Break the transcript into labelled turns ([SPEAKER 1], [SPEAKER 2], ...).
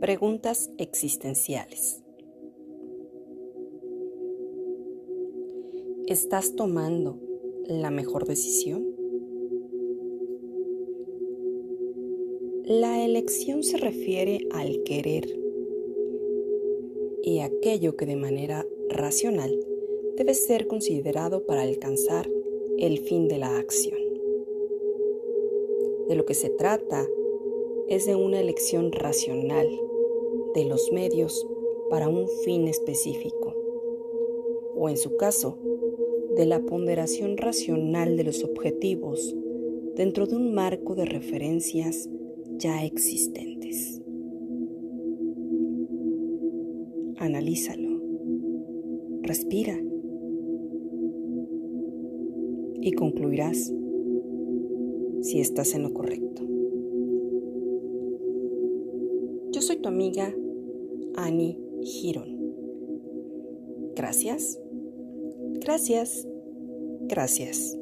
[SPEAKER 1] Preguntas existenciales. ¿Estás tomando la mejor decisión? La elección se refiere al querer y aquello que de manera racional debe ser considerado para alcanzar el fin de la acción. De lo que se trata es de una elección racional de los medios para un fin específico, o en su caso, de la ponderación racional de los objetivos dentro de un marco de referencias ya existentes. Analízalo, respira y concluirás si estás en lo correcto. Yo soy tu amiga Annie Giron. Gracias, gracias, gracias.